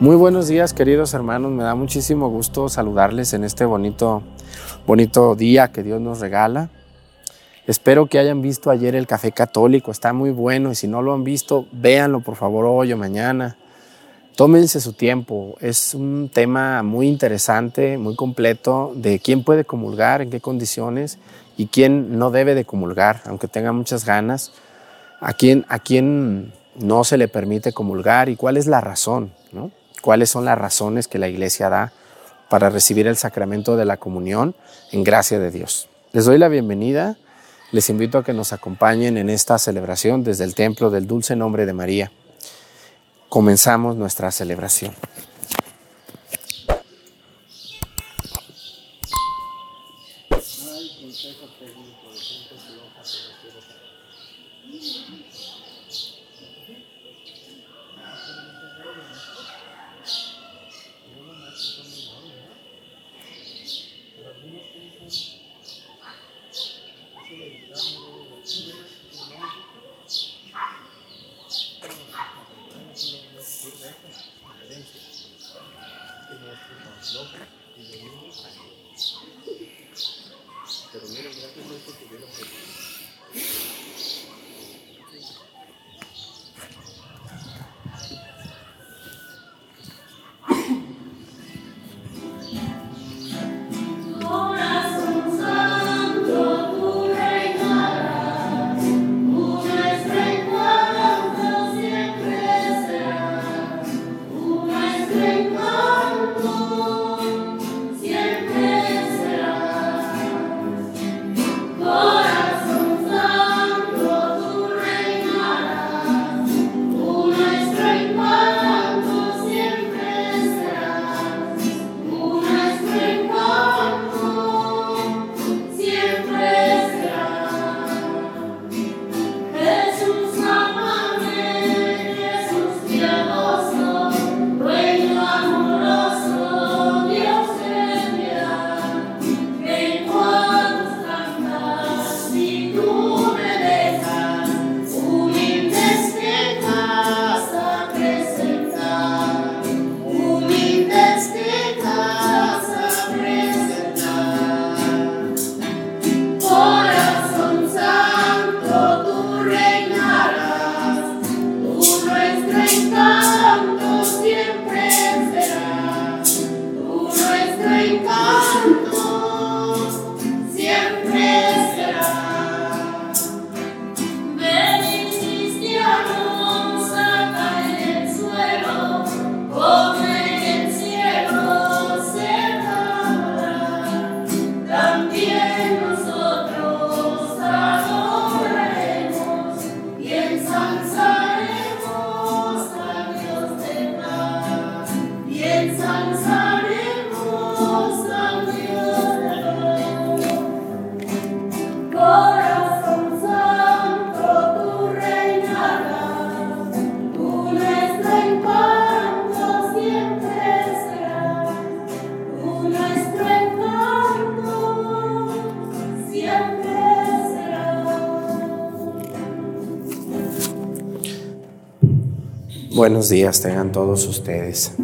Muy buenos días, queridos hermanos. Me da muchísimo gusto saludarles en este bonito, bonito día que Dios nos regala. Espero que hayan visto ayer el café católico, está muy bueno y si no lo han visto, véanlo por favor hoy o mañana. Tómense su tiempo, es un tema muy interesante, muy completo de quién puede comulgar, en qué condiciones y quién no debe de comulgar, aunque tenga muchas ganas, a quién, a quién no se le permite comulgar y cuál es la razón, ¿no? Cuáles son las razones que la iglesia da para recibir el sacramento de la comunión en gracia de Dios. Les doy la bienvenida, les invito a que nos acompañen en esta celebración desde el templo del dulce nombre de María. Comenzamos nuestra celebración. Buenos días tengan todos ustedes.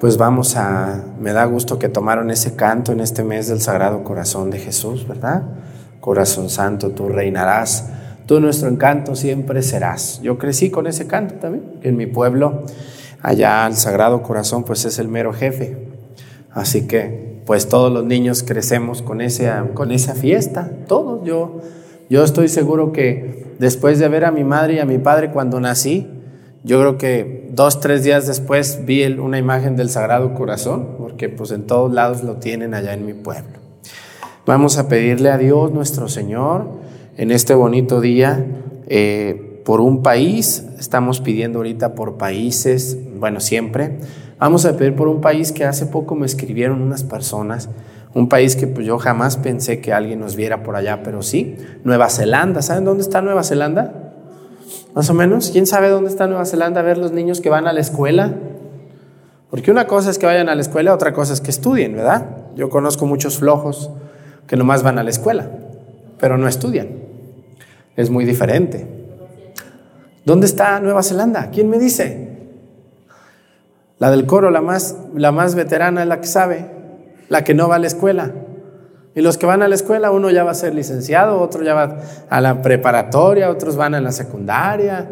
Pues vamos a, me da gusto que tomaron ese canto en este mes del Sagrado Corazón de Jesús, ¿verdad? Corazón Santo, tú reinarás, tú nuestro encanto siempre serás. Yo crecí con ese canto también, que en mi pueblo, allá el Sagrado Corazón, pues es el mero jefe. Así que, pues todos los niños crecemos con, ese, con esa fiesta, todos. Yo, yo estoy seguro que después de ver a mi madre y a mi padre cuando nací, yo creo que dos, tres días después vi una imagen del Sagrado Corazón, porque pues en todos lados lo tienen allá en mi pueblo. Vamos a pedirle a Dios nuestro Señor en este bonito día eh, por un país, estamos pidiendo ahorita por países, bueno, siempre. Vamos a pedir por un país que hace poco me escribieron unas personas, un país que pues yo jamás pensé que alguien nos viera por allá, pero sí, Nueva Zelanda. ¿Saben dónde está Nueva Zelanda? Más o menos. ¿Quién sabe dónde está Nueva Zelanda? A ver los niños que van a la escuela. Porque una cosa es que vayan a la escuela, otra cosa es que estudien, ¿verdad? Yo conozco muchos flojos que nomás van a la escuela, pero no estudian. Es muy diferente. ¿Dónde está Nueva Zelanda? ¿Quién me dice? La del coro, la más, la más veterana es la que sabe, la que no va a la escuela. Y los que van a la escuela, uno ya va a ser licenciado, otro ya va a la preparatoria, otros van a la secundaria.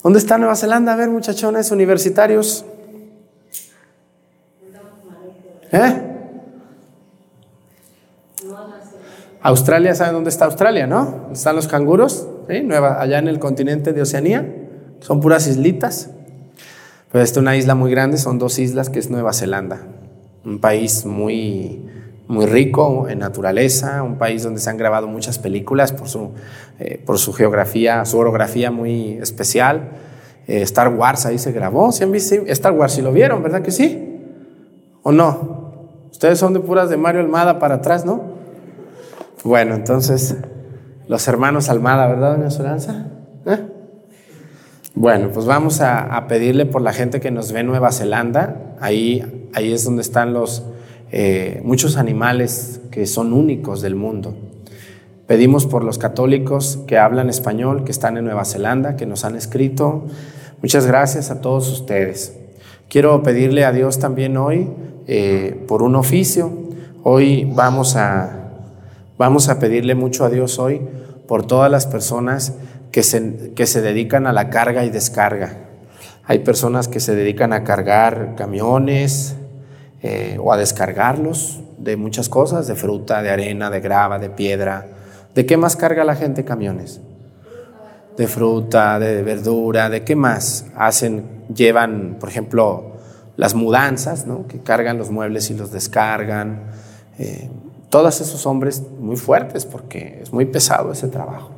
¿Dónde está Nueva Zelanda? A ver, muchachones universitarios. ¿Eh? Australia, ¿saben dónde está Australia, no? Están los canguros, allá en el continente de Oceanía. Son puras islitas. Pues esta es una isla muy grande, son dos islas que es Nueva Zelanda. Un país muy, muy rico en naturaleza, un país donde se han grabado muchas películas por su, eh, por su geografía, su orografía muy especial. Eh, Star Wars ahí se grabó, ¿sí han visto? Star Wars, si lo vieron, ¿verdad que sí? ¿O no? Ustedes son de puras de Mario Almada para atrás, ¿no? Bueno, entonces, los hermanos Almada, ¿verdad, doña Solanza? ¿Eh? Bueno, pues vamos a, pedirle por la gente que nos ve en Nueva Zelanda. Ahí, ahí es donde están los eh, muchos animales que son únicos del mundo. Pedimos por los católicos que hablan español, que están en Nueva Zelanda, que nos han escrito. Muchas gracias a todos ustedes. Quiero pedirle a Dios también hoy eh, por un oficio. Hoy vamos a Vamos a pedirle mucho a Dios hoy por todas las personas que se, que se dedican a la carga y descarga. Hay personas que se dedican a cargar camiones eh, o a descargarlos de muchas cosas, de fruta, de arena, de grava, de piedra. ¿De qué más carga la gente camiones? De fruta, de verdura, ¿de qué más? Hacen, llevan, por ejemplo, las mudanzas, ¿no? que cargan los muebles y los descargan. Eh, todos esos hombres muy fuertes porque es muy pesado ese trabajo.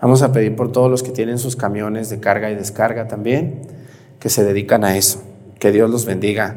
Vamos a pedir por todos los que tienen sus camiones de carga y descarga también, que se dedican a eso. Que Dios los bendiga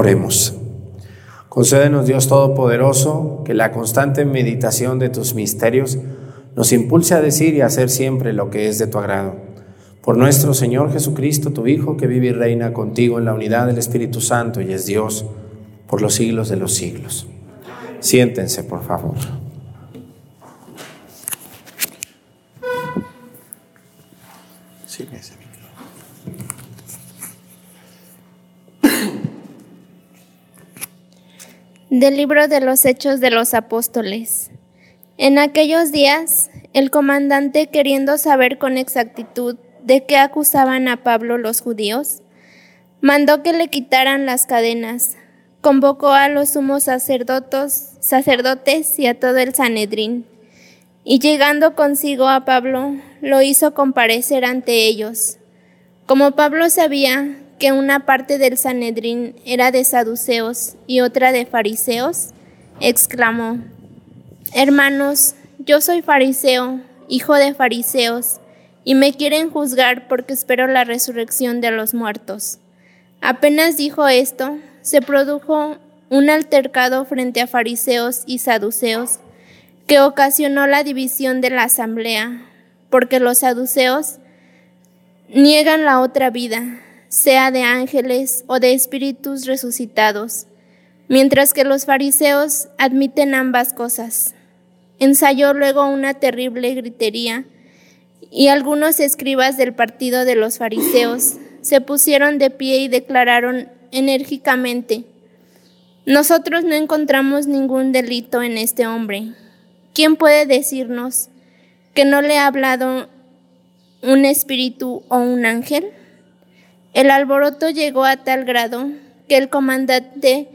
Oremos. Concédenos, Dios Todopoderoso, que la constante meditación de tus misterios nos impulse a decir y hacer siempre lo que es de tu agrado. Por nuestro Señor Jesucristo, tu Hijo, que vive y reina contigo en la unidad del Espíritu Santo y es Dios por los siglos de los siglos. Siéntense, por favor. Del libro de los Hechos de los Apóstoles. En aquellos días, el comandante, queriendo saber con exactitud de qué acusaban a Pablo los judíos, mandó que le quitaran las cadenas, convocó a los sumos sacerdotes, sacerdotes y a todo el Sanedrín, y llegando consigo a Pablo, lo hizo comparecer ante ellos. Como Pablo sabía que una parte del Sanedrín era de saduceos y otra de fariseos, exclamó, Hermanos, yo soy fariseo, hijo de fariseos, y me quieren juzgar porque espero la resurrección de los muertos. Apenas dijo esto, se produjo un altercado frente a fariseos y saduceos que ocasionó la división de la asamblea, porque los saduceos niegan la otra vida, sea de ángeles o de espíritus resucitados, mientras que los fariseos admiten ambas cosas. Ensayó luego una terrible gritería y algunos escribas del partido de los fariseos se pusieron de pie y declararon enérgicamente, nosotros no encontramos ningún delito en este hombre. ¿Quién puede decirnos que no le ha hablado un espíritu o un ángel? El alboroto llegó a tal grado que el comandante,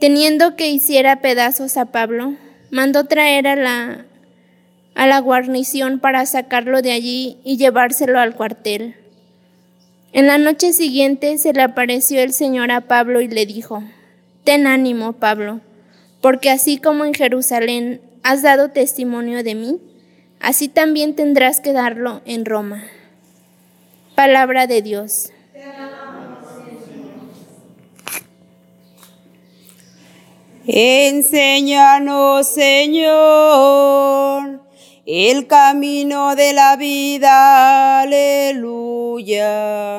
teniendo que hiciera pedazos a Pablo, mandó traer a la, a la guarnición para sacarlo de allí y llevárselo al cuartel. En la noche siguiente se le apareció el Señor a Pablo y le dijo, Ten ánimo, Pablo, porque así como en Jerusalén has dado testimonio de mí, así también tendrás que darlo en Roma. Palabra de Dios. Enséñanos, Señor, el camino de la vida. Aleluya.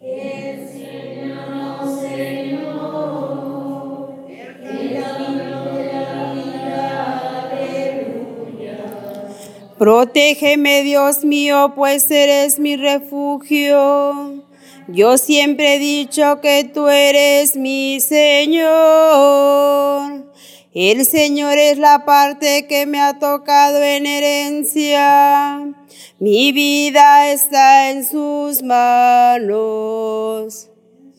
Enséñanos, Señor, el camino de la vida. Aleluya. Protégeme, Dios mío, pues eres mi refugio. Yo siempre he dicho que tú eres mi Señor. El Señor es la parte que me ha tocado en herencia. Mi vida está en sus manos.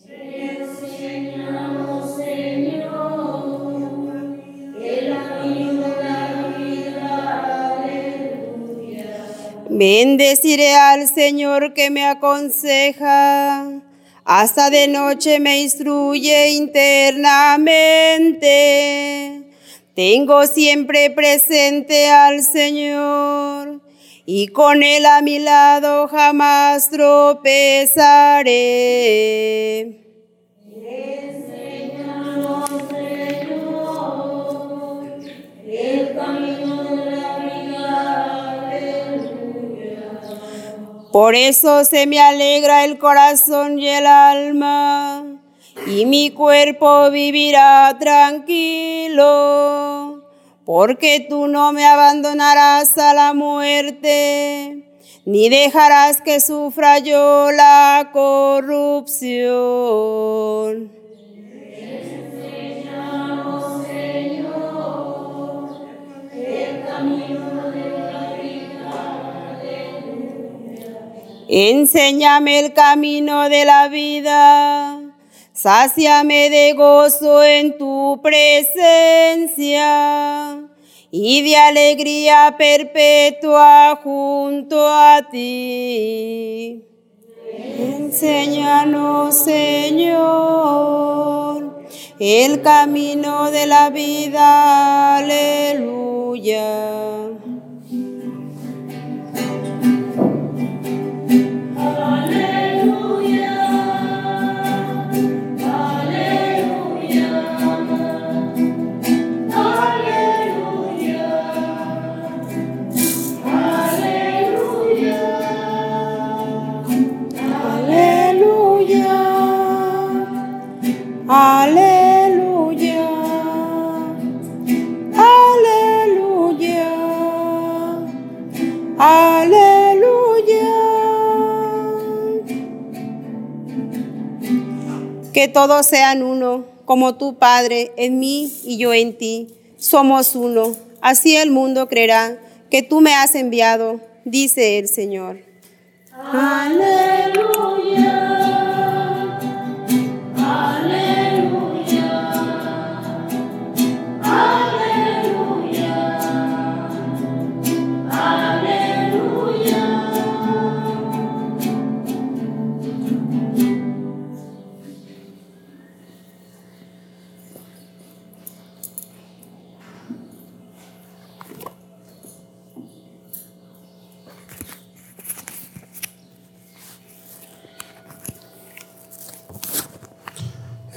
Señor, Bendeciré al Señor que me aconseja. Hasta de noche me instruye internamente. Tengo siempre presente al Señor y con Él a mi lado jamás tropezaré. Señor, el camino Por eso se me alegra el corazón y el alma, y mi cuerpo vivirá tranquilo, porque tú no me abandonarás a la muerte, ni dejarás que sufra yo la corrupción. Enséñame el camino de la vida, sáciame de gozo en tu presencia y de alegría perpetua junto a ti. Enséñanos, Señor, el camino de la vida. Aleluya. Todos sean uno, como tu Padre en mí y yo en ti. Somos uno. Así el mundo creerá que tú me has enviado, dice el Señor. Aleluya.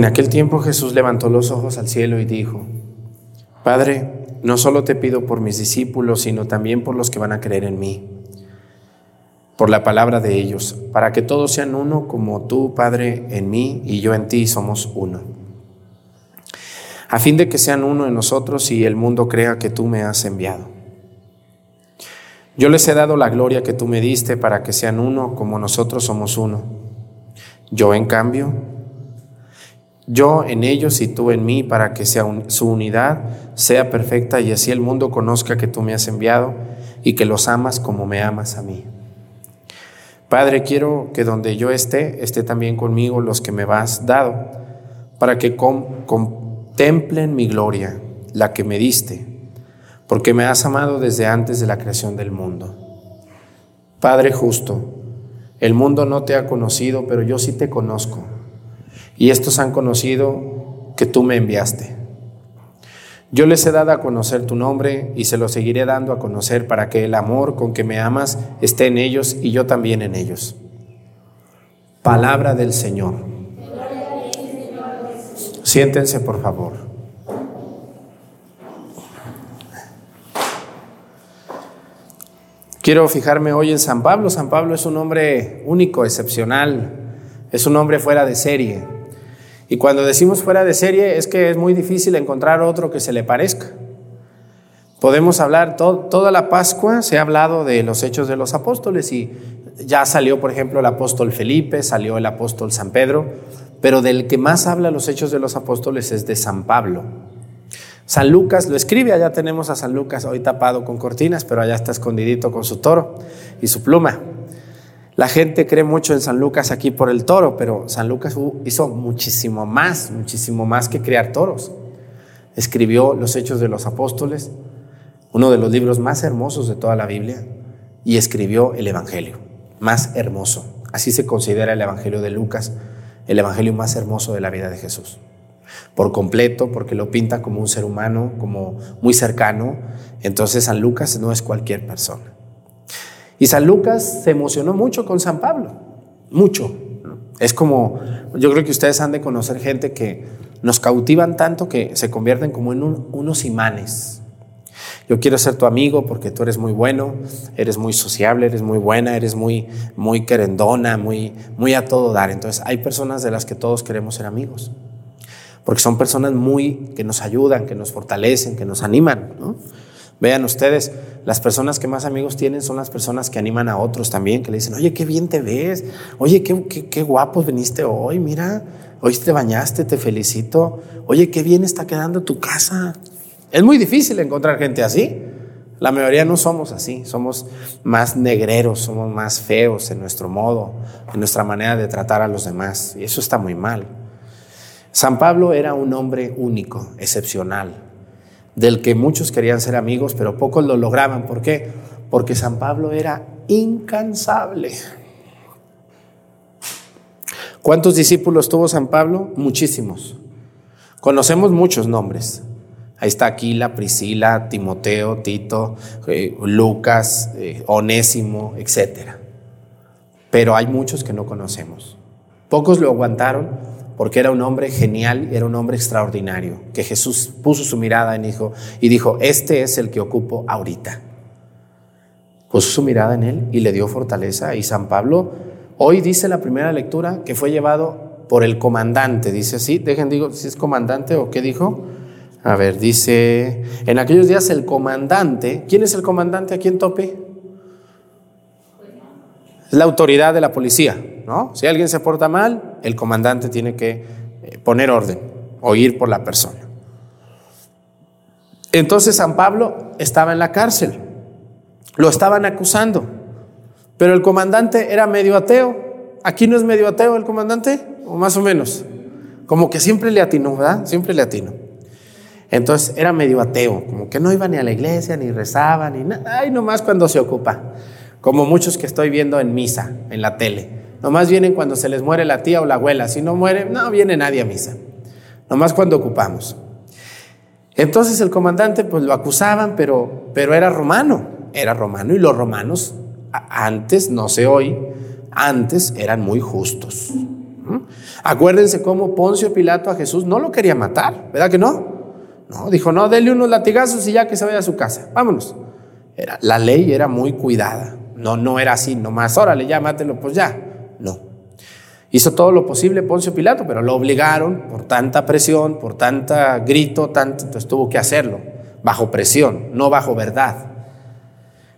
En aquel tiempo Jesús levantó los ojos al cielo y dijo, Padre, no solo te pido por mis discípulos, sino también por los que van a creer en mí, por la palabra de ellos, para que todos sean uno como tú, Padre, en mí y yo en ti somos uno. A fin de que sean uno en nosotros y el mundo crea que tú me has enviado. Yo les he dado la gloria que tú me diste para que sean uno como nosotros somos uno. Yo, en cambio, yo en ellos y tú en mí, para que sea su unidad sea perfecta y así el mundo conozca que tú me has enviado y que los amas como me amas a mí. Padre, quiero que donde yo esté, esté también conmigo los que me has dado, para que contemplen mi gloria, la que me diste, porque me has amado desde antes de la creación del mundo. Padre justo, el mundo no te ha conocido, pero yo sí te conozco. Y estos han conocido que tú me enviaste. Yo les he dado a conocer tu nombre y se lo seguiré dando a conocer para que el amor con que me amas esté en ellos y yo también en ellos. Palabra del Señor. Siéntense, por favor. Quiero fijarme hoy en San Pablo. San Pablo es un hombre único, excepcional. Es un hombre fuera de serie. Y cuando decimos fuera de serie es que es muy difícil encontrar otro que se le parezca. Podemos hablar, to- toda la Pascua se ha hablado de los hechos de los apóstoles y ya salió, por ejemplo, el apóstol Felipe, salió el apóstol San Pedro, pero del que más habla los hechos de los apóstoles es de San Pablo. San Lucas lo escribe, allá tenemos a San Lucas hoy tapado con cortinas, pero allá está escondidito con su toro y su pluma. La gente cree mucho en San Lucas aquí por el toro, pero San Lucas hizo muchísimo más, muchísimo más que criar toros. Escribió los Hechos de los Apóstoles, uno de los libros más hermosos de toda la Biblia, y escribió el Evangelio, más hermoso. Así se considera el Evangelio de Lucas, el Evangelio más hermoso de la vida de Jesús. Por completo, porque lo pinta como un ser humano, como muy cercano. Entonces San Lucas no es cualquier persona. Y San Lucas se emocionó mucho con San Pablo, mucho. Es como, yo creo que ustedes han de conocer gente que nos cautivan tanto que se convierten como en un- unos imanes. Yo quiero ser tu amigo porque tú eres muy bueno, eres muy sociable, eres muy buena, eres muy, muy querendona, muy, muy a todo dar. Entonces hay personas de las que todos queremos ser amigos, porque son personas muy que nos ayudan, que nos fortalecen, que nos animan. ¿no? Vean ustedes, las personas que más amigos tienen son las personas que animan a otros también, que le dicen, oye, qué bien te ves, oye, qué, qué, qué guapo viniste hoy, mira, hoy te bañaste, te felicito, oye, qué bien está quedando tu casa. Es muy difícil encontrar gente así. La mayoría no somos así, somos más negreros, somos más feos en nuestro modo, en nuestra manera de tratar a los demás, y eso está muy mal. San Pablo era un hombre único, excepcional, del que muchos querían ser amigos, pero pocos lo lograban. ¿Por qué? Porque San Pablo era incansable. ¿Cuántos discípulos tuvo San Pablo? Muchísimos. Conocemos muchos nombres. Ahí está Aquila, Priscila, Timoteo, Tito, eh, Lucas, eh, Onésimo, etc. Pero hay muchos que no conocemos. Pocos lo aguantaron porque era un hombre genial, era un hombre extraordinario, que Jesús puso su mirada en hijo y dijo, este es el que ocupo ahorita. Puso su mirada en él y le dio fortaleza. Y San Pablo, hoy dice la primera lectura que fue llevado por el comandante, dice así, dejen digo si es comandante o qué dijo. A ver, dice, en aquellos días el comandante, ¿quién es el comandante aquí en Tope? Es la autoridad de la policía, ¿no? Si alguien se porta mal, el comandante tiene que eh, poner orden o ir por la persona. Entonces San Pablo estaba en la cárcel, lo estaban acusando, pero el comandante era medio ateo, ¿Aquí no es medio ateo el comandante? O más o menos. Como que siempre le atinó, ¿verdad? Siempre le atinó. Entonces era medio ateo, como que no iba ni a la iglesia, ni rezaba, ni nada. Ay, nomás cuando se ocupa. Como muchos que estoy viendo en misa, en la tele. Nomás vienen cuando se les muere la tía o la abuela. Si no muere, no viene nadie a misa. Nomás cuando ocupamos. Entonces el comandante pues lo acusaban, pero, pero era romano, era romano y los romanos antes, no sé hoy, antes eran muy justos. ¿Mm? Acuérdense cómo Poncio Pilato a Jesús no lo quería matar, ¿verdad que no? No, dijo, no, dele unos latigazos y ya que se vaya a su casa, vámonos. Era, la ley era muy cuidada, no, no era así, nomás, órale, ya mátelo, pues ya, no. Hizo todo lo posible Poncio Pilato, pero lo obligaron por tanta presión, por tanta grito, tanto, entonces tuvo que hacerlo, bajo presión, no bajo verdad.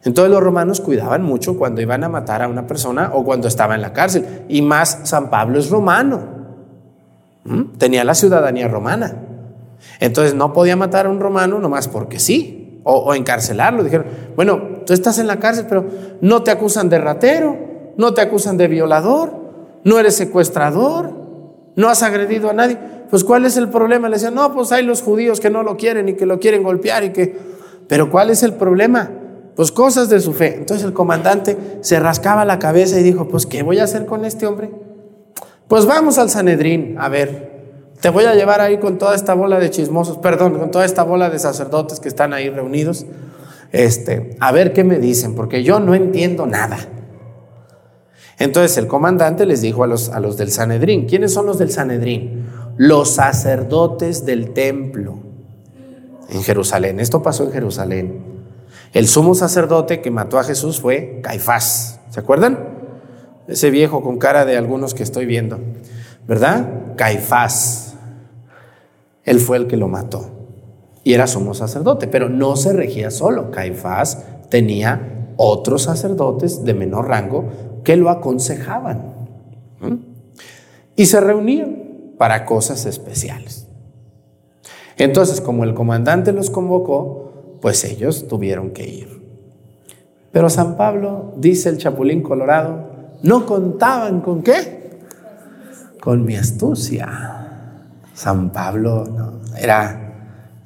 Entonces los romanos cuidaban mucho cuando iban a matar a una persona o cuando estaba en la cárcel. Y más San Pablo es romano. ¿Mm? Tenía la ciudadanía romana. Entonces no podía matar a un romano nomás porque sí, o, o encarcelarlo. Dijeron, bueno, tú estás en la cárcel, pero no te acusan de ratero, no te acusan de violador, no eres secuestrador, no has agredido a nadie. Pues ¿cuál es el problema? Le decían, no, pues hay los judíos que no lo quieren y que lo quieren golpear y que... Pero ¿cuál es el problema? Pues cosas de su fe. Entonces el comandante se rascaba la cabeza y dijo, pues ¿qué voy a hacer con este hombre? Pues vamos al Sanedrín, a ver, te voy a llevar ahí con toda esta bola de chismosos, perdón, con toda esta bola de sacerdotes que están ahí reunidos, este, a ver qué me dicen, porque yo no entiendo nada. Entonces el comandante les dijo a los, a los del Sanedrín, ¿quiénes son los del Sanedrín? Los sacerdotes del templo en Jerusalén. Esto pasó en Jerusalén. El sumo sacerdote que mató a Jesús fue Caifás. ¿Se acuerdan? Ese viejo con cara de algunos que estoy viendo. ¿Verdad? Caifás. Él fue el que lo mató. Y era sumo sacerdote, pero no se regía solo. Caifás tenía otros sacerdotes de menor rango que lo aconsejaban. Y se reunían para cosas especiales. Entonces, como el comandante los convocó, pues ellos tuvieron que ir. Pero San Pablo, dice el Chapulín Colorado, no contaban con qué? Con mi astucia. San Pablo era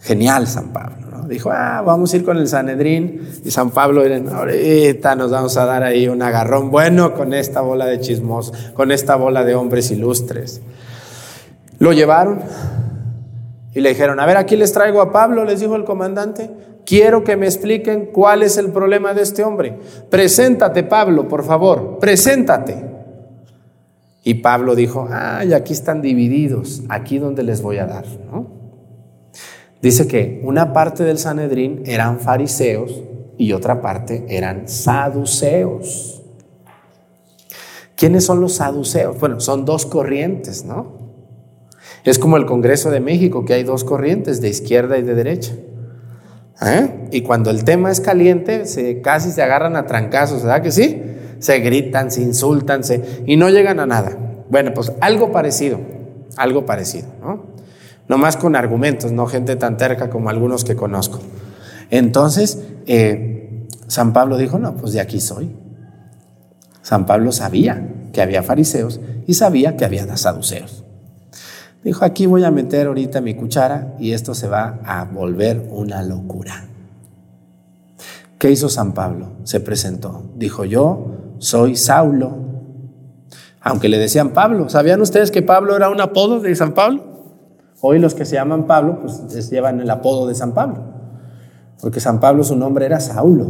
genial, San Pablo. ¿no? Dijo, ah, vamos a ir con el Sanedrín. Y San Pablo, miren, ahorita nos vamos a dar ahí un agarrón bueno con esta bola de chismos, con esta bola de hombres ilustres. Lo llevaron y le dijeron, a ver, aquí les traigo a Pablo, les dijo el comandante, quiero que me expliquen cuál es el problema de este hombre. Preséntate, Pablo, por favor, preséntate. Y Pablo dijo, ay, aquí están divididos, aquí donde les voy a dar. ¿no? Dice que una parte del Sanedrín eran fariseos y otra parte eran saduceos. ¿Quiénes son los saduceos? Bueno, son dos corrientes, ¿no? Es como el Congreso de México, que hay dos corrientes, de izquierda y de derecha. ¿Eh? Y cuando el tema es caliente, se, casi se agarran a trancazos, ¿verdad que sí? Se gritan, se insultan, se, y no llegan a nada. Bueno, pues algo parecido, algo parecido, ¿no? No más con argumentos, no gente tan terca como algunos que conozco. Entonces, eh, San Pablo dijo, no, pues de aquí soy. San Pablo sabía que había fariseos y sabía que había saduceos. Dijo, aquí voy a meter ahorita mi cuchara y esto se va a volver una locura. ¿Qué hizo San Pablo? Se presentó. Dijo, yo soy Saulo. Aunque le decían Pablo. ¿Sabían ustedes que Pablo era un apodo de San Pablo? Hoy los que se llaman Pablo, pues les llevan el apodo de San Pablo. Porque San Pablo su nombre era Saulo.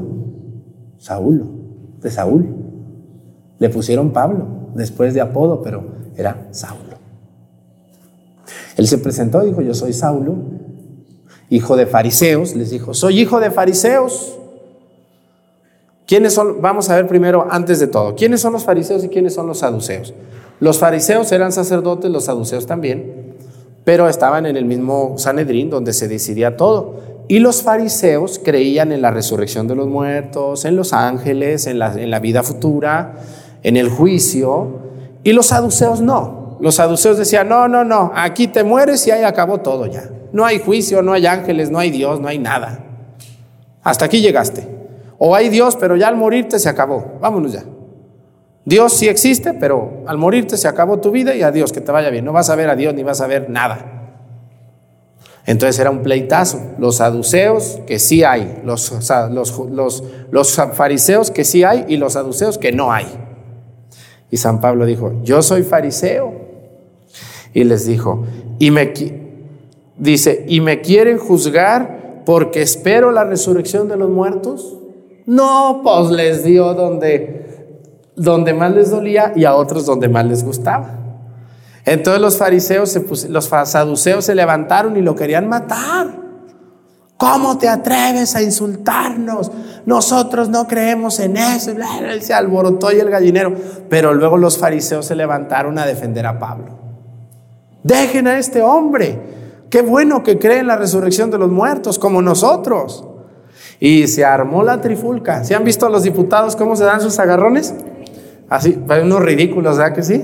Saulo, de Saúl. Le pusieron Pablo después de apodo, pero era Saulo. Él se presentó y dijo, yo soy Saulo, hijo de fariseos. Les dijo, soy hijo de fariseos. ¿Quiénes son? Vamos a ver primero, antes de todo, ¿quiénes son los fariseos y quiénes son los saduceos? Los fariseos eran sacerdotes, los saduceos también, pero estaban en el mismo Sanedrín donde se decidía todo. Y los fariseos creían en la resurrección de los muertos, en los ángeles, en la, vida futura, en el juicio, y los saduceos no. Los saduceos decían, no, no, no, aquí te mueres y ahí acabó todo ya. No hay juicio, no hay ángeles, no hay Dios, no hay nada. Hasta aquí llegaste. O hay Dios, pero ya al morirte se acabó. Vámonos ya. Dios sí existe, pero al morirte se acabó tu vida y adiós, que te vaya bien. No vas a ver a Dios ni vas a ver nada. Entonces era un pleitazo. Los saduceos que sí hay, los, fariseos que sí hay y los saduceos que no hay. Y San Pablo dijo, yo soy fariseo. Y les dijo, y me, dice, ¿y me quieren juzgar porque espero la resurrección de los muertos? No, pues les dio donde, donde más les dolía y a otros donde más les gustaba. Entonces los fariseos, se los saduceos se levantaron y lo querían matar. ¿Cómo te atreves a insultarnos? Nosotros no creemos en eso. Bla, Se alborotó y el gallinero. Pero luego los fariseos se levantaron a defender a Pablo. Dejen a este hombre. Qué bueno que cree en la resurrección de los muertos, como nosotros. Y se armó la trifulca. ¿Se han visto a los diputados cómo se dan sus agarrones? Así, parecen unos ridículos, ¿verdad que sí?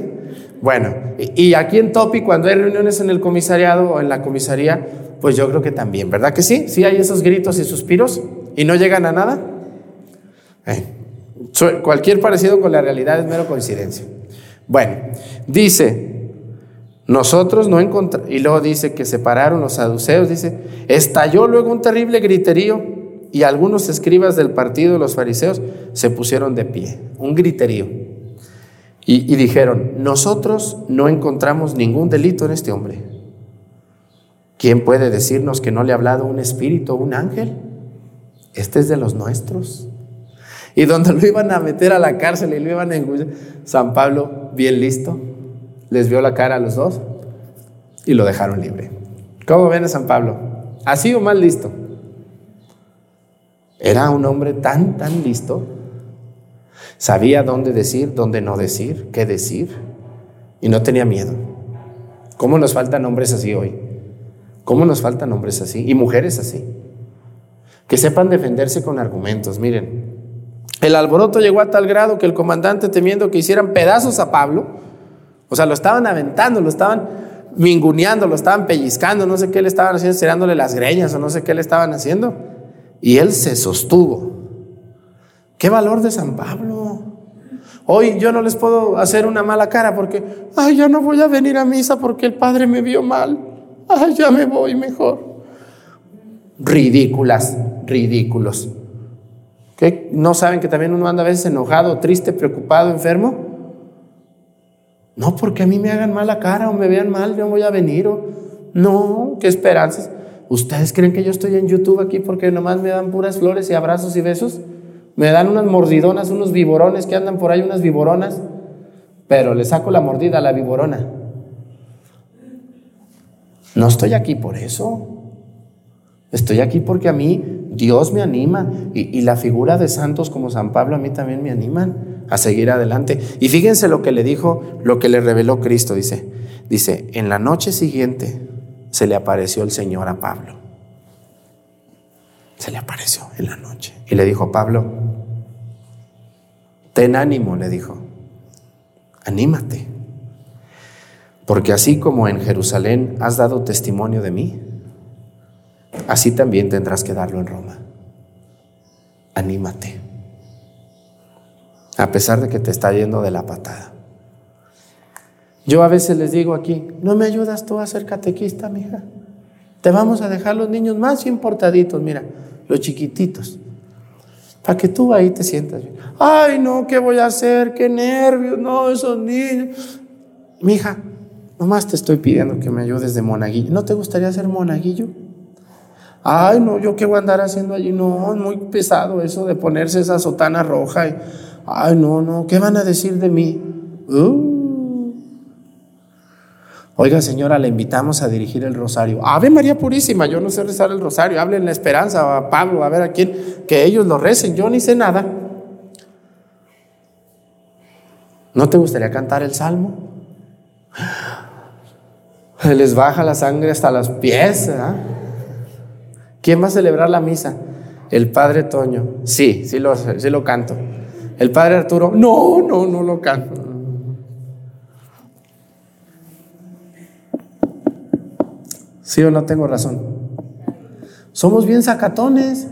Bueno, y, aquí en Topi, cuando hay reuniones en el comisariado o en la comisaría, pues yo creo que también, ¿verdad que sí? Sí hay esos gritos y suspiros y no llegan a nada. Eh, cualquier parecido con la realidad es mero coincidencia. Bueno, dice, nosotros no encontramos, y luego dice que separaron los saduceos, dice, estalló luego un terrible griterío y algunos escribas del partido de los fariseos se pusieron de pie, un griterío. Y, dijeron, nosotros no encontramos ningún delito en este hombre. ¿Quién puede decirnos que no le ha hablado un espíritu o un ángel? Este es de los nuestros. Y donde lo iban a meter a la cárcel y lo iban a engullir, San Pablo, bien listo, les vio la cara a los dos y lo dejaron libre. ¿Cómo ven a San Pablo? ¿Así o mal listo? Era un hombre tan, tan listo. Sabía dónde decir, dónde no decir, qué decir. Y no tenía miedo. ¿Cómo nos faltan hombres así hoy? ¿Cómo nos faltan hombres así? Y mujeres así. Que sepan defenderse con argumentos. Miren, el alboroto llegó a tal grado que el comandante, temiendo que hicieran pedazos a Pablo, o sea, lo estaban aventando, lo estaban minguneando, lo estaban pellizcando, no sé qué le estaban haciendo, tirándole las greñas o no sé qué le estaban haciendo. Y él se sostuvo. ¿Qué valor de San Pablo? Hoy yo no les puedo hacer una mala cara porque, ay, ya no voy a venir a misa porque el padre me vio mal. Ay, ya me voy mejor. Ridículas, ridículos. ¿Qué? ¿No saben que también uno anda a veces enojado, triste, preocupado, enfermo? No porque a mí me hagan mala cara o me vean mal, yo voy a venir. O... No, qué esperanzas. ¿Ustedes creen que yo estoy en YouTube aquí porque nomás me dan puras flores y abrazos y besos? Me dan unas mordidonas, unos viborones que andan por ahí, unas viboronas, pero le saco la mordida a la viborona. No estoy aquí por eso. Estoy aquí porque a mí Dios me anima y, y la figura de santos como San Pablo a mí también me animan a seguir adelante. Y fíjense lo que le dijo, lo que le reveló Cristo, dice, dice, en la noche siguiente se le apareció el Señor a Pablo. Se le apareció en la noche y le dijo, Pablo, ten ánimo, le dijo, anímate, porque así como en Jerusalén has dado testimonio de mí, así también tendrás que darlo en Roma. Anímate, a pesar de que te está yendo de la patada. Yo a veces les digo aquí, ¿no me ayudas tú a ser catequista, mija? Te vamos a dejar los niños más bien portaditos, mira, los chiquititos, para que tú ahí te sientas bien. Ay, no, ¿qué voy a hacer? Qué nervios, no, esos niños. Mija, nomás te estoy pidiendo que me ayudes de monaguillo. ¿No te gustaría ser monaguillo? Ay, no, yo qué voy a andar haciendo allí. No, es muy pesado eso de ponerse esa sotana roja. Ay, no, no, ¿qué van a decir de mí? Uh. Oiga, señora, le invitamos a dirigir el rosario. Ave María Purísima, yo no sé rezar el rosario. Hablen la esperanza a Pablo, a ver a quién, que ellos lo recen. Yo ni sé nada. ¿No te gustaría cantar el salmo? Les baja la sangre hasta los pies. ¿verdad? ¿Quién va a celebrar la misa? El padre Toño. Sí, sí lo, sí lo canto. El padre Arturo. No, no, no lo canto. ¿Sí o no tengo razón? Somos bien sacatones.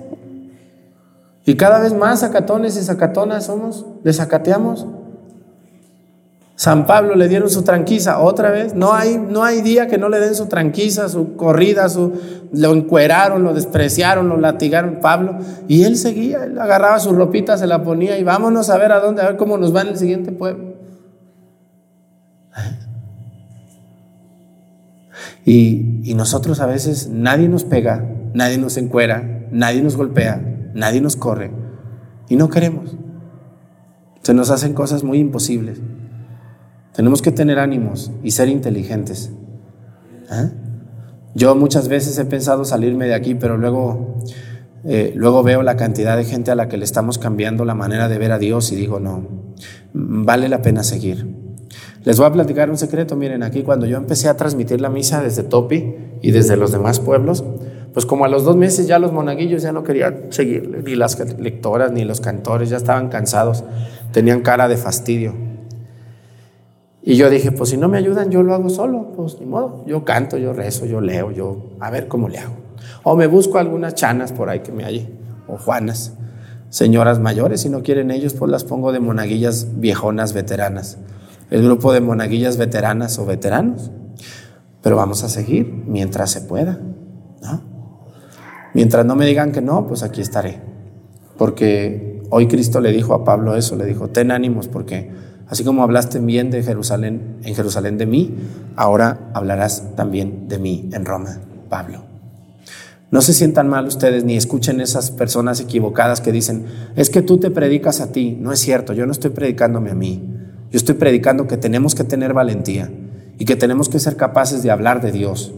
Y cada vez más sacatones y sacatonas somos. Desacateamos. San Pablo le dieron su tranquiza otra vez. No hay, no hay día que no le den su tranquiza, su corrida, su, lo encueraron, lo despreciaron, lo latigaron Pablo. Y él seguía, él agarraba su ropita, se la ponía y vámonos a ver a dónde, a ver cómo nos va en el siguiente pueblo. Y, nosotros a veces nadie nos pega, nadie nos encuera, nadie nos golpea, nadie nos corre. Y no queremos. Se nos hacen cosas muy imposibles. Tenemos que tener ánimos y ser inteligentes. ¿Eh? Yo muchas veces he pensado salirme de aquí, pero luego, eh, luego veo la cantidad de gente a la que le estamos cambiando la manera de ver a Dios y digo, no, vale la pena seguir. Les voy a platicar un secreto. Miren, aquí cuando yo empecé a transmitir la misa desde Topi y desde los demás pueblos, pues como a los dos meses ya los monaguillos ya no querían seguir, ni las lectoras ni los cantores, ya estaban cansados, tenían cara de fastidio. Y yo dije, pues si no me ayudan, yo lo hago solo, pues ni modo. Yo canto, yo rezo, yo leo, yo a ver cómo le hago. O me busco algunas chanas por ahí que me halle, o juanas, señoras mayores, si no quieren ellos, pues las pongo de monaguillas viejonas, veteranas. El grupo de monaguillas veteranas o veteranos. Pero vamos a seguir mientras se pueda, ¿no? Mientras no me digan que no, pues aquí estaré. Porque hoy Cristo le dijo a Pablo eso, le dijo, ten ánimos porque así como hablaste bien de Jerusalén, en Jerusalén de mí, ahora hablarás también de mí en Roma, Pablo. No se sientan mal ustedes ni escuchen esas personas equivocadas que dicen, es que tú te predicas a ti. No es cierto, yo no estoy predicándome a mí. Yo estoy predicando que tenemos que tener valentía y que tenemos que ser capaces de hablar de Dios.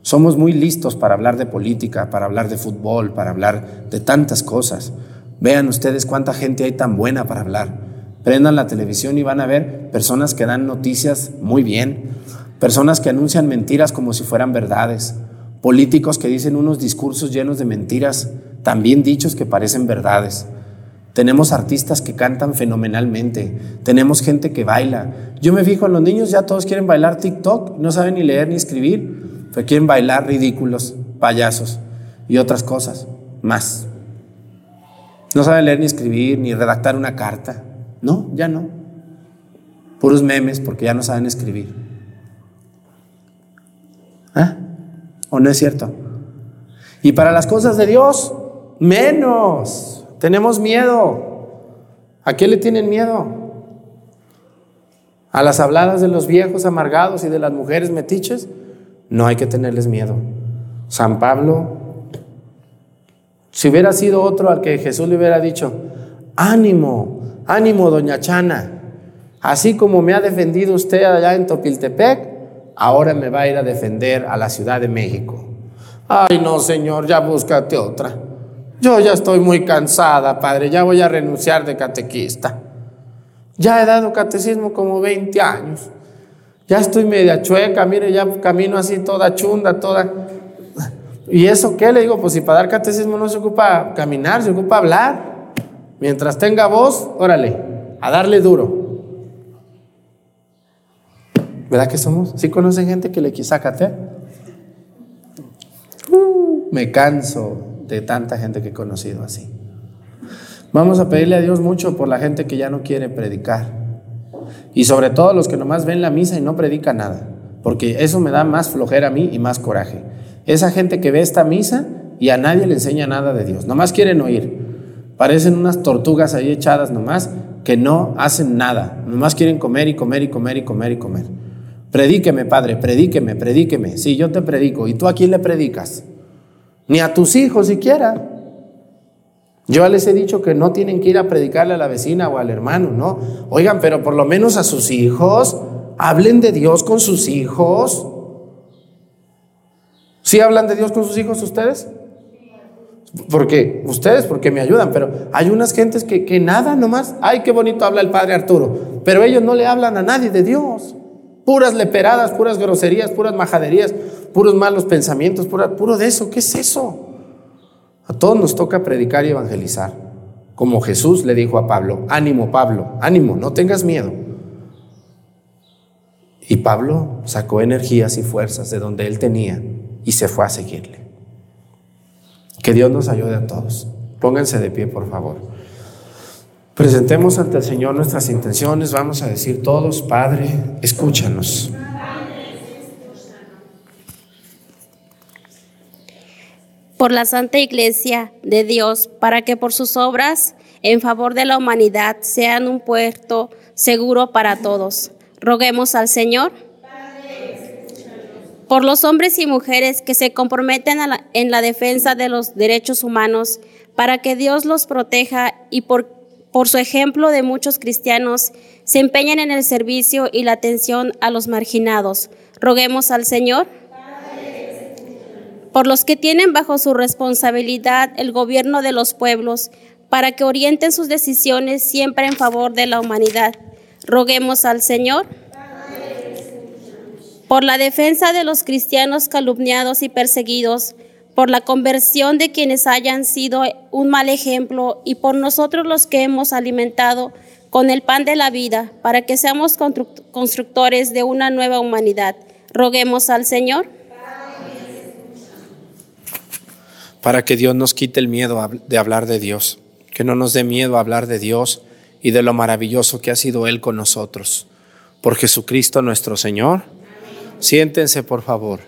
Somos muy listos para hablar de política, para hablar de fútbol, para hablar de tantas cosas. Vean ustedes cuánta gente hay tan buena para hablar. Prendan la televisión y van a ver personas que dan noticias muy bien, personas que anuncian mentiras como si fueran verdades, políticos que dicen unos discursos llenos de mentiras, también dichos que parecen verdades. Tenemos artistas que cantan fenomenalmente, tenemos gente que baila. Yo me fijo en los niños, ya todos quieren bailar TikTok, no saben ni leer ni escribir, pero quieren bailar ridículos, payasos y otras cosas más. No saben leer ni escribir, ni redactar una carta. No, ya no. Puros memes porque ya no saben escribir. ¿Ah? ¿O no es cierto? Y para las cosas de Dios, menos. Tenemos miedo. ¿A qué le tienen miedo? ¿A las habladas de los viejos amargados y de las mujeres metiches? No hay que tenerles miedo. San Pablo, si hubiera sido otro al que Jesús le hubiera dicho, ánimo, ánimo, doña Chana, así como me ha defendido usted allá en Topiltepec, ahora me va a ir a defender a la Ciudad de México. Ay, no, señor, ya búscate otra. Yo ya estoy muy cansada, padre, ya voy a renunciar de catequista. Ya he dado catecismo como 20 años. Ya estoy media chueca, mire, ya camino así toda chunda, toda... ¿Y eso qué? Le digo, pues si para dar catecismo no se ocupa caminar, se ocupa hablar. Mientras tenga voz, órale, a darle duro. ¿Verdad que somos? ¿Sí conocen gente que le quisa catear? Uh, me canso de tanta gente que he conocido así. Vamos a pedirle a Dios mucho por la gente que ya no quiere predicar. Y sobre todo los que nomás ven la misa y no predican nada. Porque eso me da más flojera a mí y más coraje. Esa gente que ve esta misa y a nadie le enseña nada de Dios. Nomás quieren oír. Parecen unas tortugas ahí echadas nomás que no hacen nada. Nomás quieren comer y comer y comer y comer y comer. Predíqueme, Padre, predíqueme, predíqueme. Sí, yo te predico. ¿Y tú a quién le predicas? Ni a tus hijos siquiera. Yo les he dicho que no tienen que ir a predicarle a la vecina o al hermano, ¿no? Oigan, pero por lo menos a sus hijos, hablen de Dios con sus hijos. ¿Sí hablan de Dios con sus hijos ustedes? Porque ustedes, porque me ayudan, pero hay unas gentes que, que nada nomás. Ay, qué bonito habla el padre Arturo, pero ellos no le hablan a nadie de Dios. Puras leperadas, puras groserías, puras majaderías, puros malos pensamientos, puro de eso. ¿Qué es eso? A todos nos toca predicar y evangelizar. Como Jesús le dijo a Pablo, ánimo Pablo, ánimo, no tengas miedo. Y Pablo sacó energías y fuerzas de donde él tenía y se fue a seguirle. Que Dios nos ayude a todos. Pónganse de pie, por favor. Presentemos ante el Señor nuestras intenciones. Vamos a decir todos, Padre, escúchanos. Por la Santa Iglesia de Dios, para que por sus obras en favor de la humanidad sean un puerto seguro para todos. Roguemos al Señor. Por los hombres y mujeres que se comprometen en la defensa de los derechos humanos, para que Dios los proteja y por, por su ejemplo de muchos cristianos se empeñen en el servicio y la atención a los marginados. Roguemos al Señor por los que tienen bajo su responsabilidad el gobierno de los pueblos, para que orienten sus decisiones siempre en favor de la humanidad. Roguemos al Señor por la defensa de los cristianos calumniados y perseguidos, por la conversión de quienes hayan sido un mal ejemplo y por nosotros los que hemos alimentado con el pan de la vida, para que seamos constru- constructores de una nueva humanidad. Roguemos al Señor. Para que Dios nos quite el miedo de hablar de Dios, que no nos dé miedo hablar de Dios y de lo maravilloso que ha sido Él con nosotros. Por Jesucristo nuestro Señor. Siéntense, por favor.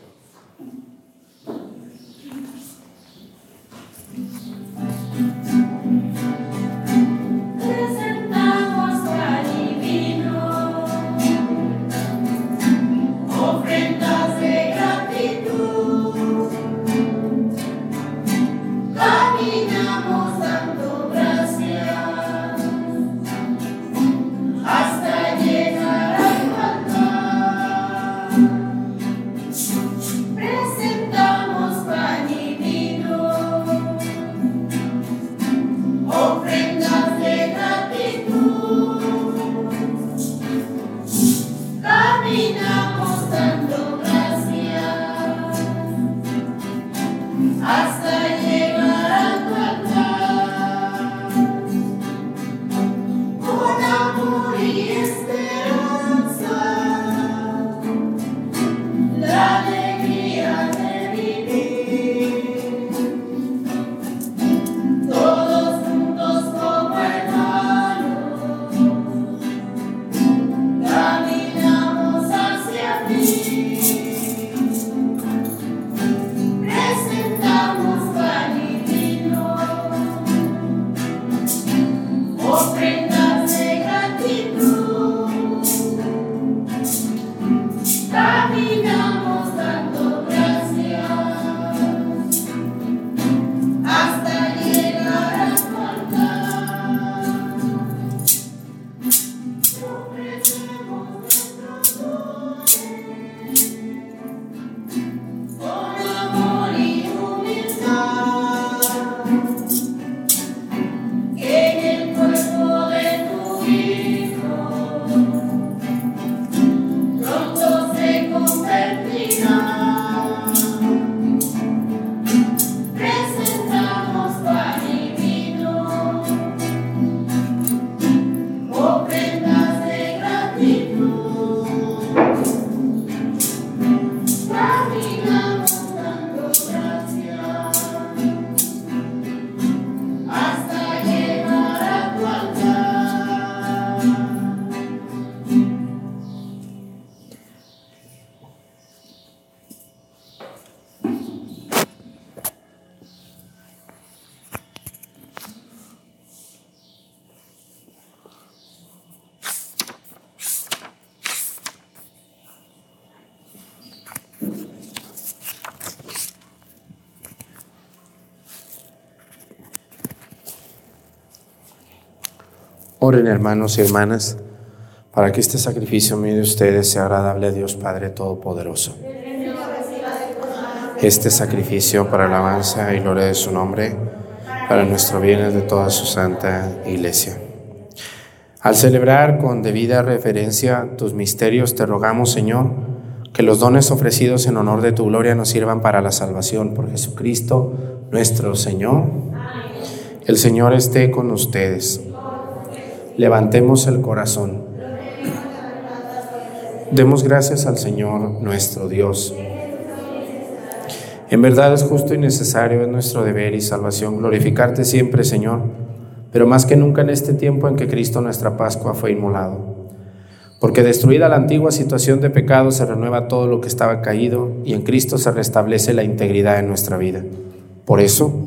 Oren hermanos y hermanas para que este sacrificio mío de ustedes sea agradable a Dios Padre Todopoderoso. Este sacrificio para alabanza y gloria de su nombre, para nuestro bien de toda su santa iglesia. Al celebrar con debida referencia tus misterios, te rogamos, Señor, que los dones ofrecidos en honor de tu gloria nos sirvan para la salvación por Jesucristo, nuestro Señor. El Señor esté con ustedes. Levantemos el corazón. Demos gracias al Señor nuestro Dios. En verdad es justo y necesario, es nuestro deber y salvación glorificarte siempre, Señor, pero más que nunca en este tiempo en que Cristo nuestra Pascua fue inmolado. Porque destruida la antigua situación de pecado se renueva todo lo que estaba caído y en Cristo se restablece la integridad en nuestra vida. Por eso,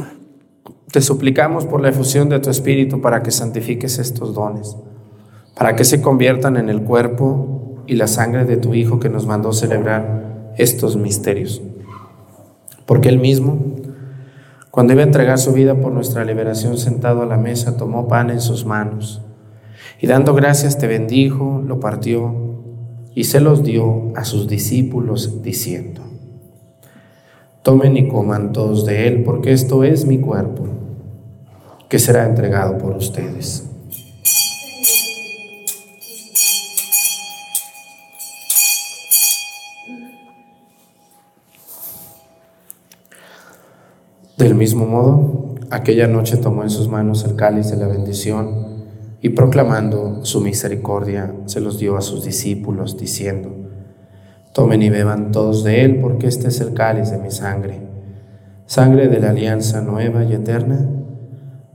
te suplicamos por la efusión de tu Espíritu para que santifiques estos dones, para que se conviertan en el cuerpo y la sangre de tu Hijo que nos mandó celebrar estos misterios. Porque Él mismo, cuando iba a entregar su vida por nuestra liberación sentado a la mesa, tomó pan en sus manos y dando gracias te bendijo, lo partió y se los dio a sus discípulos diciendo, Tomen y coman todos de él, porque esto es mi cuerpo, que será entregado por ustedes. Del mismo modo, aquella noche tomó en sus manos el cáliz de la bendición y proclamando su misericordia, se los dio a sus discípulos, diciendo, Tomen y beban todos de él, porque este es el cáliz de mi sangre, sangre de la alianza nueva y eterna,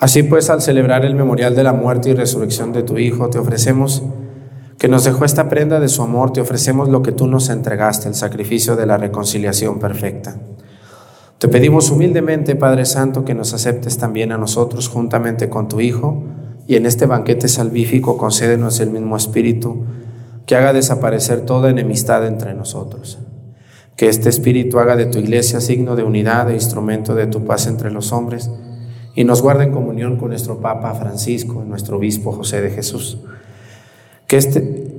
Así pues, al celebrar el memorial de la muerte y resurrección de tu Hijo, te ofrecemos que nos dejó esta prenda de su amor, te ofrecemos lo que tú nos entregaste, el sacrificio de la reconciliación perfecta. Te pedimos humildemente, Padre Santo, que nos aceptes también a nosotros juntamente con tu Hijo, y en este banquete salvífico concédenos el mismo Espíritu que haga desaparecer toda enemistad entre nosotros. Que este Espíritu haga de tu iglesia signo de unidad e instrumento de tu paz entre los hombres y nos guarde en comunión con nuestro Papa Francisco, nuestro obispo José de Jesús, que esté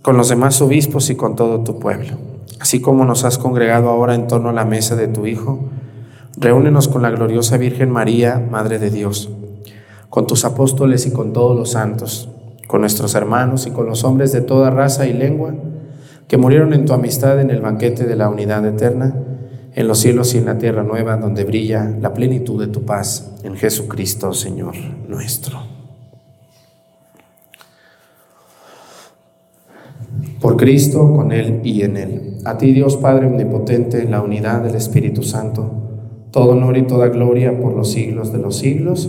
con los demás obispos y con todo tu pueblo. Así como nos has congregado ahora en torno a la mesa de tu Hijo, reúnenos con la gloriosa Virgen María, Madre de Dios, con tus apóstoles y con todos los santos, con nuestros hermanos y con los hombres de toda raza y lengua que murieron en tu amistad en el banquete de la unidad eterna en los cielos y en la tierra nueva, donde brilla la plenitud de tu paz, en Jesucristo, Señor nuestro. Por Cristo, con Él y en Él. A ti, Dios Padre Omnipotente, en la unidad del Espíritu Santo, todo honor y toda gloria por los siglos de los siglos.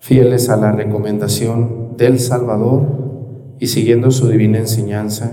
Fieles a la recomendación del Salvador y siguiendo su divina enseñanza,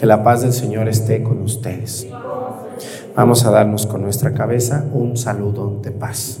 Que la paz del Señor esté con ustedes. Vamos a darnos con nuestra cabeza un saludo de paz.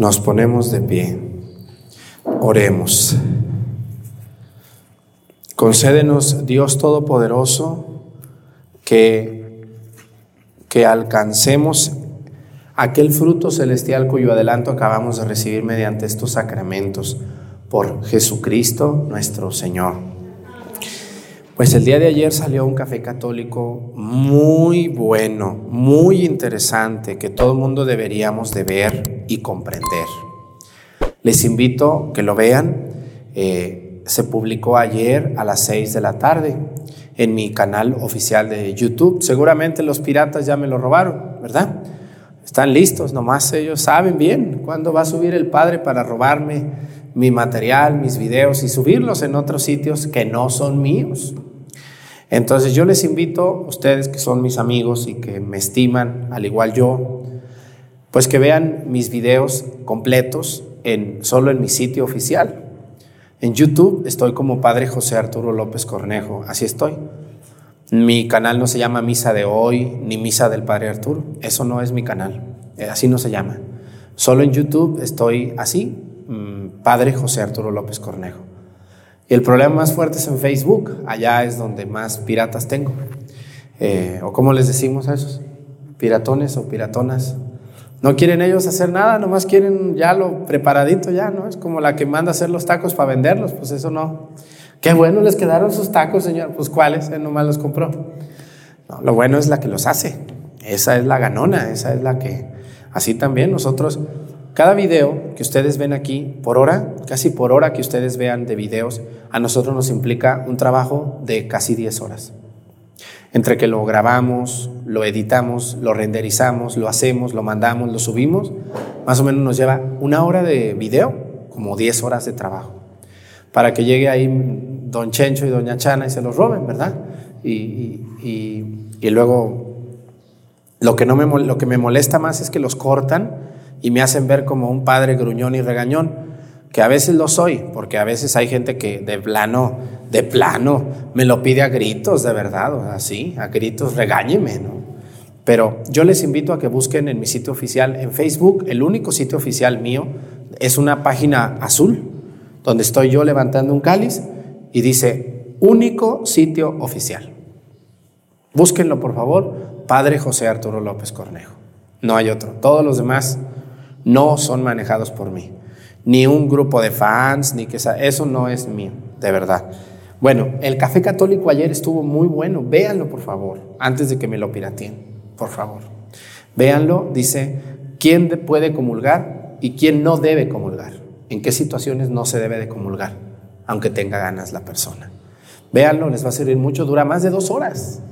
Nos ponemos de pie. Oremos. Concédenos, Dios Todopoderoso, que, que alcancemos aquel fruto celestial cuyo adelanto acabamos de recibir mediante estos sacramentos por Jesucristo nuestro Señor. Pues el día de ayer salió un café católico muy bueno, muy interesante, que todo el mundo deberíamos de ver y comprender. Les invito que lo vean. Eh, se publicó ayer a las 6 de la tarde en mi canal oficial de YouTube. Seguramente los piratas ya me lo robaron, ¿verdad? Están listos, nomás ellos saben bien cuándo va a subir el Padre para robarme mi material, mis videos y subirlos en otros sitios que no son míos. Entonces yo les invito, ustedes que son mis amigos y que me estiman, al igual yo, pues que vean mis videos completos en, solo en mi sitio oficial. En YouTube estoy como Padre José Arturo López Cornejo, así estoy. Mi canal no se llama Misa de Hoy ni Misa del Padre Arturo, eso no es mi canal, eh, así no se llama. Solo en YouTube estoy así, mm, Padre José Arturo López Cornejo. Y el problema más fuerte es en Facebook, allá es donde más piratas tengo. Eh, o cómo les decimos a esos, piratones o piratonas. No quieren ellos hacer nada, nomás quieren ya lo preparadito ya, ¿no? Es como la que manda hacer los tacos para venderlos, pues eso no. Qué bueno les quedaron sus tacos, señor. Pues cuáles, él nomás los compró. Lo bueno es la que los hace. Esa es la ganona, esa es la que... Así también nosotros, cada video que ustedes ven aquí, por hora, casi por hora que ustedes vean de videos, a nosotros nos implica un trabajo de casi 10 horas. Entre que lo grabamos, lo editamos, lo renderizamos, lo hacemos, lo mandamos, lo subimos, más o menos nos lleva una hora de video, como 10 horas de trabajo, para que llegue ahí don Chencho y doña Chana y se los roben, ¿verdad? Y, y, luego lo que, no me, lo que me molesta más es que los cortan y me hacen ver como un padre gruñón y regañón que a veces lo soy, porque a veces hay gente que de plano, de plano, me lo pide a gritos, de verdad, así, a gritos, regáñeme, ¿no? Pero yo les invito a que busquen en mi sitio oficial, en Facebook, el único sitio oficial mío es una página azul, donde estoy yo levantando un cáliz y dice, único sitio oficial. Búsquenlo, por favor, Padre José Arturo López Cornejo. No hay otro. Todos los demás no son manejados por mí ni un grupo de fans, ni que eso no es mío, de verdad. Bueno, el café católico ayer estuvo muy bueno, véanlo por favor, antes de que me lo pirateen, por favor. Véanlo, dice, ¿quién puede comulgar y quién no debe comulgar? ¿En qué situaciones no se debe de comulgar, aunque tenga ganas la persona? Véanlo, les va a servir mucho, dura más de dos horas.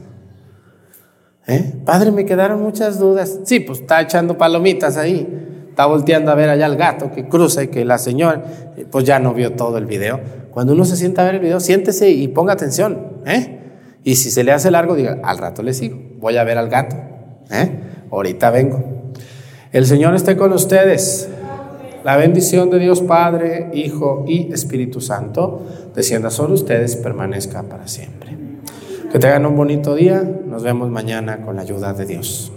¿Eh? Padre, me quedaron muchas dudas. Sí, pues está echando palomitas ahí está volteando a ver allá al gato que cruza y que la señora, pues ya no vio todo el video. Cuando uno se sienta a ver el video, siéntese y ponga atención. ¿eh? Y si se le hace largo, diga, al rato le sigo, voy a ver al gato. ¿eh? Ahorita vengo. El Señor esté con ustedes. La bendición de Dios Padre, Hijo y Espíritu Santo descienda sobre ustedes y permanezca para siempre. Que tengan un bonito día. Nos vemos mañana con la ayuda de Dios.